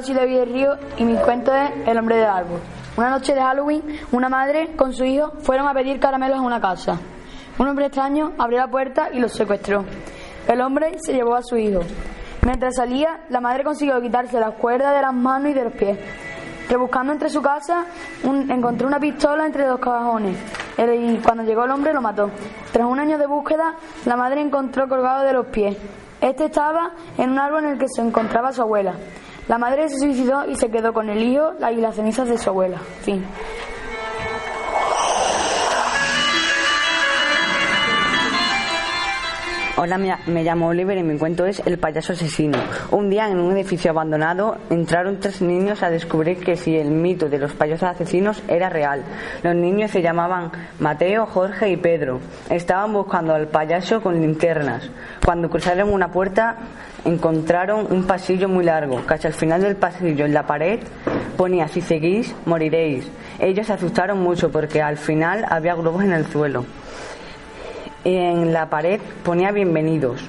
Hola, soy Río y mi cuento es El hombre del árbol. Una noche de Halloween, una madre con su hijo fueron a pedir caramelos a una casa. Un hombre extraño abrió la puerta y los secuestró. El hombre se llevó a su hijo. Mientras salía, la madre consiguió quitarse las cuerdas de las manos y de los pies. Rebuscando entre su casa, encontró una pistola entre dos cajones y cuando llegó el hombre lo mató. Tras un año de búsqueda, la madre encontró colgado de los pies. Este estaba en un árbol en el que se encontraba su abuela. La madre se suicidó y se quedó con el hijo y las cenizas de su abuela. Fin. Hola, me, llamo Oliver y mi cuento es El payaso asesino. Un día en un edificio abandonado entraron tres niños a descubrir que si el mito de los payasos asesinos era real. Los niños se llamaban Mateo, Jorge y Pedro. Estaban buscando al payaso con linternas. Cuando cruzaron una puerta encontraron un pasillo muy largo. Casi al final del pasillo en la pared ponía si seguís moriréis. Ellos se asustaron mucho porque al final había globos en el suelo en la pared ponía bienvenidos.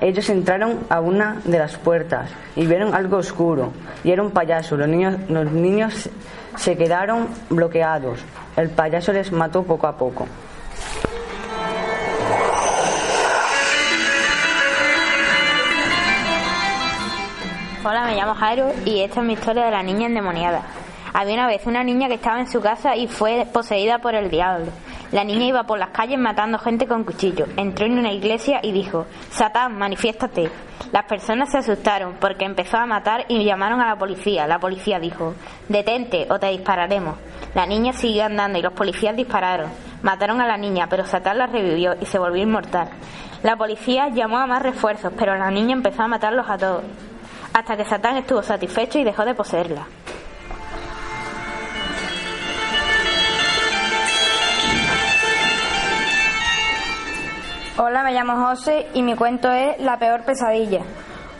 Ellos entraron a una de las puertas y vieron algo oscuro y era un payaso. Los niños, los niños se quedaron bloqueados. El payaso les mató poco a poco. Hola, me llamo Jairo y esta es mi historia de la niña endemoniada. Había una vez una niña que estaba en su casa y fue poseída por el diablo. La niña iba por las calles matando gente con cuchillo. Entró en una iglesia y dijo, Satán, manifiéstate. Las personas se asustaron porque empezó a matar y llamaron a la policía. La policía dijo, detente o te dispararemos. La niña siguió andando y los policías dispararon. Mataron a la niña, pero Satán la revivió y se volvió inmortal. La policía llamó a más refuerzos, pero la niña empezó a matarlos a todos hasta que Satán estuvo satisfecho y dejó de poseerla. Hola, me llamo José y mi cuento es La peor pesadilla.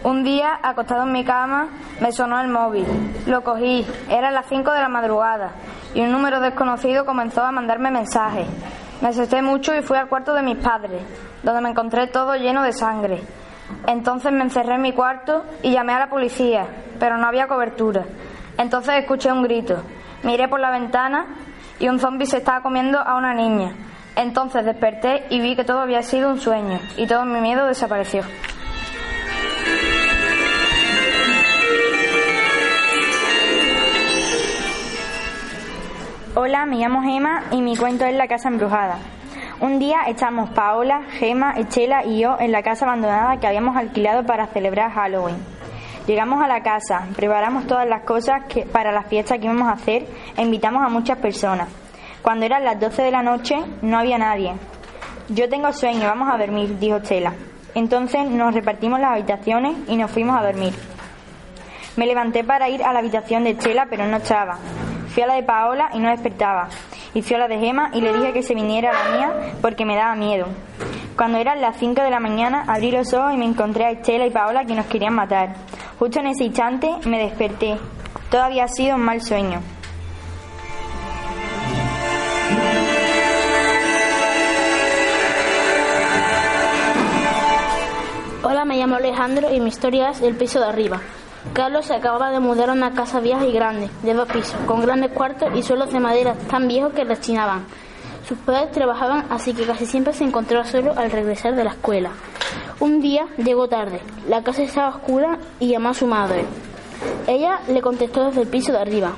Un día, acostado en mi cama, me sonó el móvil. Lo cogí, eran las 5 de la madrugada y un número desconocido comenzó a mandarme mensajes. Me asusté mucho y fui al cuarto de mis padres, donde me encontré todo lleno de sangre. Entonces me encerré en mi cuarto y llamé a la policía, pero no había cobertura. Entonces escuché un grito. Miré por la ventana y un zombi se estaba comiendo a una niña. Entonces desperté y vi que todo había sido un sueño y todo mi miedo desapareció. Hola, me llamo Gema y mi cuento es La Casa Embrujada. Un día estamos Paola, Gema, Estela y yo en la casa abandonada que habíamos alquilado para celebrar Halloween. Llegamos a la casa, preparamos todas las cosas que, para la fiesta que íbamos a hacer e invitamos a muchas personas. Cuando eran las 12 de la noche no había nadie. Yo tengo sueño, vamos a dormir, dijo Estela. Entonces nos repartimos las habitaciones y nos fuimos a dormir. Me levanté para ir a la habitación de Estela, pero no estaba. Fui a la de Paola y no despertaba. Y fui a la de Gema y le dije que se viniera a la mía porque me daba miedo. Cuando eran las 5 de la mañana abrí los ojos y me encontré a Estela y Paola que nos querían matar. Justo en ese instante me desperté. Todo había sido un mal sueño. Me llamo Alejandro y mi historia es El piso de arriba. Carlos se acababa de mudar a una casa vieja y grande, de dos pisos, con grandes cuartos y suelos de madera tan viejos que rechinaban. Sus padres trabajaban, así que casi siempre se encontraba solo al regresar de la escuela. Un día llegó tarde, la casa estaba oscura y llamó a su madre. Ella le contestó desde el piso de arriba.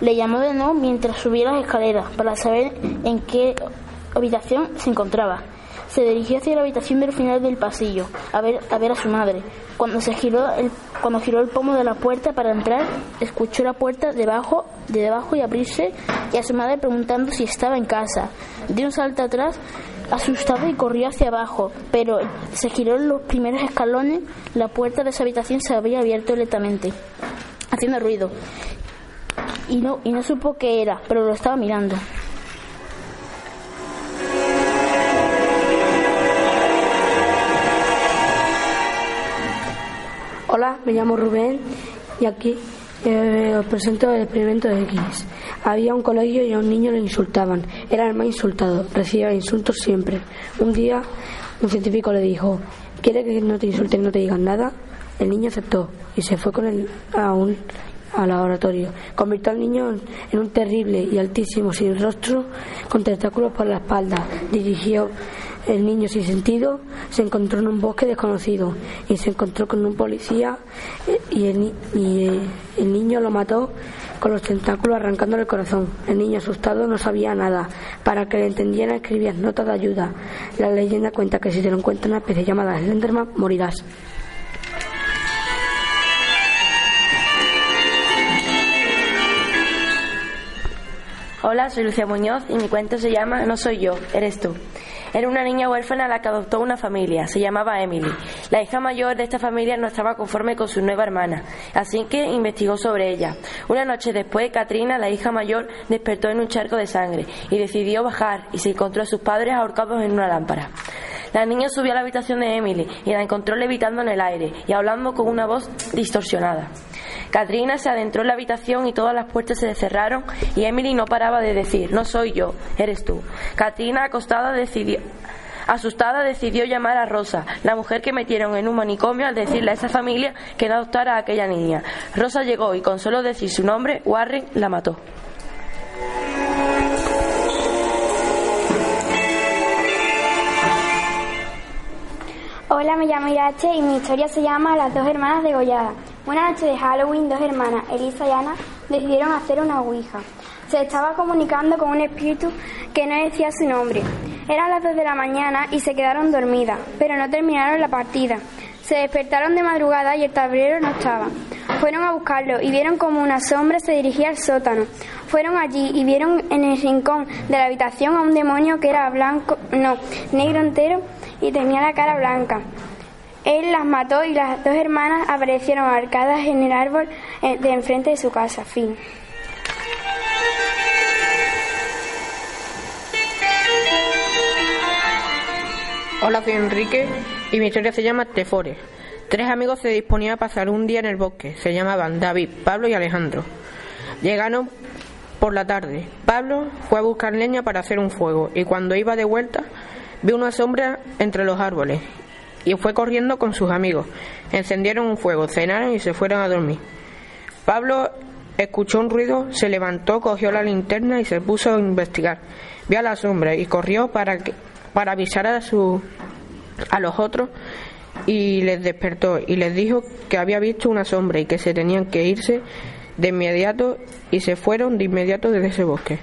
Le llamó de nuevo mientras subía las escaleras para saber en qué habitación se encontraba. Se dirigió hacia la habitación del final del pasillo, a ver a, ver a su madre. Cuando se giró el, cuando giró el pomo de la puerta para entrar, escuchó la puerta debajo, de debajo y abrirse y a su madre preguntando si estaba en casa. Dio un salto atrás, asustado y corrió hacia abajo, pero se giró en los primeros escalones, la puerta de esa habitación se había abierto lentamente, haciendo ruido. Y no, y no supo qué era, pero lo estaba mirando. Hola, me llamo Rubén y aquí eh, os presento el experimento de X. Había un colegio y a un niño le insultaban. Era el más insultado, recibía insultos siempre. Un día un científico le dijo, ¿quiere que no te insulten no te digan nada? El niño aceptó y se fue con él a un al laboratorio. Convirtió al niño en un terrible y altísimo sin rostro, con tentáculos por la espalda. Dirigió el niño sin sentido, se encontró en un bosque desconocido y se encontró con un policía y el, eh, el niño lo mató con los tentáculos arrancándole el corazón. El niño asustado no sabía nada. Para que le entendiera escribía notas de ayuda. La leyenda cuenta que si te lo encuentras en una especie llamada Slenderman morirás. Hola, soy Lucia Muñoz y mi cuento se llama No soy yo, eres tú. Era una niña huérfana a la que adoptó una familia, se llamaba Emily. La hija mayor de esta familia no estaba conforme con su nueva hermana, así que investigó sobre ella. Una noche después, Katrina, la hija mayor, despertó en un charco de sangre y decidió bajar y se encontró a sus padres ahorcados en una lámpara. La niña subió a la habitación de Emily y la encontró levitando en el aire y hablando con una voz distorsionada. Katrina se adentró en la habitación y todas las puertas se cerraron y Emily no paraba de decir, no soy yo, eres tú. Katrina, acostada, decidió, Asustada decidió llamar a Rosa, la mujer que metieron en un manicomio al decirle a esa familia que no adoptara a aquella niña. Rosa llegó y con solo decir su nombre, Warren la mató. Hola, me llamo Irache y mi historia se llama Las dos hermanas degolladas. Una noche de Halloween, dos hermanas, Elisa y Ana, decidieron hacer una ouija. Se estaba comunicando con un espíritu que no decía su nombre. Eran las dos de la mañana y se quedaron dormidas, pero no terminaron la partida. Se despertaron de madrugada y el tablero no estaba. Fueron a buscarlo y vieron como una sombra se dirigía al sótano. Fueron allí y vieron en el rincón de la habitación a un demonio que era blanco, no, negro entero y tenía la cara blanca. Él las mató y las dos hermanas aparecieron arcadas en el árbol eh, de enfrente de su casa. Fin. Hola, soy Enrique y mi historia se llama Tefore. Tres amigos se disponían a pasar un día en el bosque. Se llamaban David, Pablo y Alejandro. Llegaron por la tarde. Pablo fue a buscar leña para hacer un fuego y cuando iba de vuelta vio una sombra entre los árboles y fue corriendo con sus amigos. Encendieron un fuego, cenaron y se fueron a dormir. Pablo escuchó un ruido, se levantó, cogió la linterna y se puso a investigar. Vio a la sombra y corrió para, que, para avisar a, su, a los otros y les despertó y les dijo que había visto una sombra y que se tenían que irse de inmediato y se fueron de inmediato desde ese bosque.